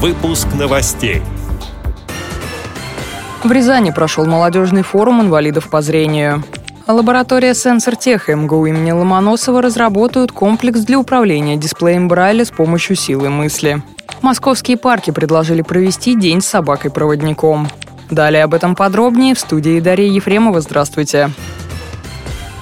Выпуск новостей. В Рязани прошел молодежный форум инвалидов по зрению. Лаборатория Сенсор Тех МГУ имени Ломоносова разработают комплекс для управления дисплеем Брайля с помощью силы мысли. Московские парки предложили провести День с собакой-проводником. Далее об этом подробнее в студии Дарья Ефремова. Здравствуйте.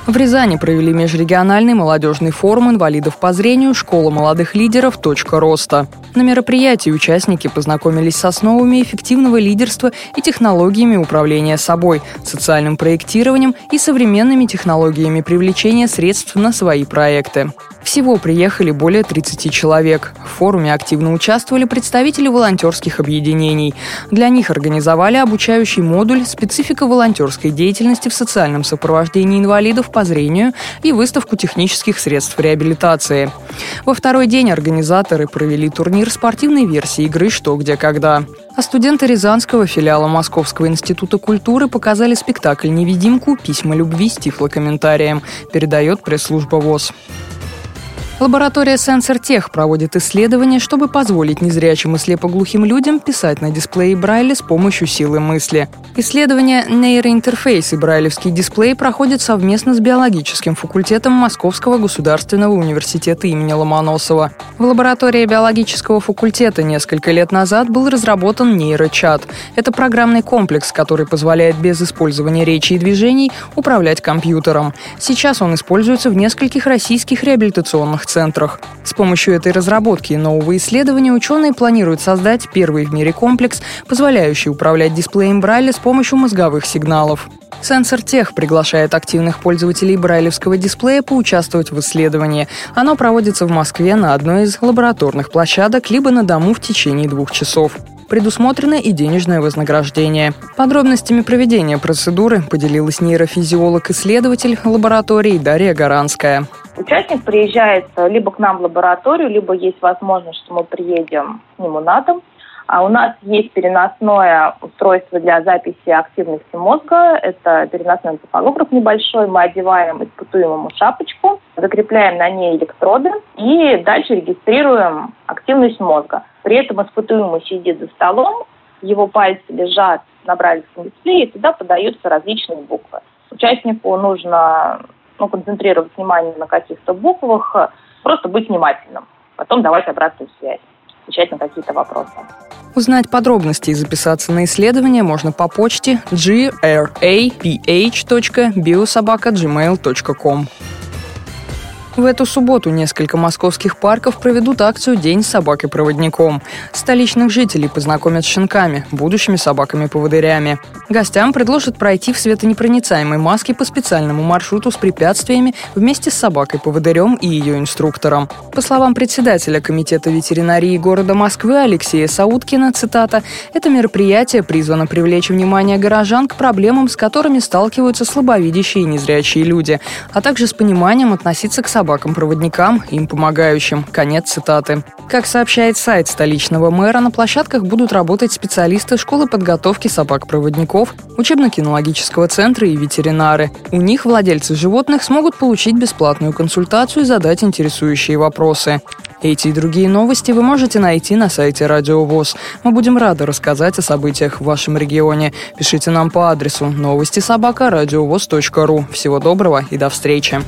В Рязани провели межрегиональный молодежный форум инвалидов по зрению «Школа молодых лидеров. Точка роста». На мероприятии участники познакомились с основами эффективного лидерства и технологиями управления собой, социальным проектированием и современными технологиями привлечения средств на свои проекты. Всего приехали более 30 человек. В форуме активно участвовали представители волонтерских объединений. Для них организовали обучающий модуль «Специфика волонтерской деятельности в социальном сопровождении инвалидов по зрению» и выставку технических средств реабилитации. Во второй день организаторы провели турнир спортивной версии игры «Что, где, когда». А студенты Рязанского филиала Московского института культуры показали спектакль «Невидимку. Письма любви» с тифлокомментарием, передает пресс-служба ВОЗ. Лаборатория Tech проводит исследования, чтобы позволить незрячим и слепоглухим людям писать на дисплее Брайля с помощью силы мысли. Исследования нейроинтерфейс и брайлевский дисплей проходят совместно с биологическим факультетом Московского государственного университета имени Ломоносова. В лаборатории биологического факультета несколько лет назад был разработан нейрочат. Это программный комплекс, который позволяет без использования речи и движений управлять компьютером. Сейчас он используется в нескольких российских реабилитационных центрах. С помощью этой разработки и нового исследования ученые планируют создать первый в мире комплекс, позволяющий управлять дисплеем Брайля с помощью мозговых сигналов. Сенсор Тех приглашает активных пользователей брайлевского дисплея поучаствовать в исследовании. Оно проводится в Москве на одной из лабораторных площадок, либо на дому в течение двух часов предусмотрено и денежное вознаграждение. Подробностями проведения процедуры поделилась нейрофизиолог-исследователь лаборатории Дарья Гаранская. Участник приезжает либо к нам в лабораторию, либо есть возможность, что мы приедем к нему на дом. А у нас есть переносное устройство для записи активности мозга. Это переносной энцефалограф небольшой. Мы одеваем испытуемому шапочку, закрепляем на ней электроды и дальше регистрируем активность мозга. При этом испытуемый сидит за столом, его пальцы лежат на брайлевском дисплее, и туда подаются различные буквы. Участнику нужно ну, концентрировать внимание на каких-то буквах, просто быть внимательным, потом давать обратную связь, отвечать на какие-то вопросы. Узнать подробности и записаться на исследование можно по почте graph.biosobaka.gmail.com. В эту субботу несколько московских парков проведут акцию «День с собакой-проводником». Столичных жителей познакомят с щенками, будущими собаками-поводырями. Гостям предложат пройти в светонепроницаемой маске по специальному маршруту с препятствиями вместе с собакой-поводырем и ее инструктором. По словам председателя Комитета ветеринарии города Москвы Алексея Сауткина, цитата, «Это мероприятие призвано привлечь внимание горожан к проблемам, с которыми сталкиваются слабовидящие и незрячие люди, а также с пониманием относиться к собакам собакам-проводникам, им помогающим. Конец цитаты. Как сообщает сайт столичного мэра, на площадках будут работать специалисты школы подготовки собак-проводников, учебно-кинологического центра и ветеринары. У них владельцы животных смогут получить бесплатную консультацию и задать интересующие вопросы. Эти и другие новости вы можете найти на сайте Радио ВОЗ. Мы будем рады рассказать о событиях в вашем регионе. Пишите нам по адресу новости собака ру. Всего доброго и до встречи.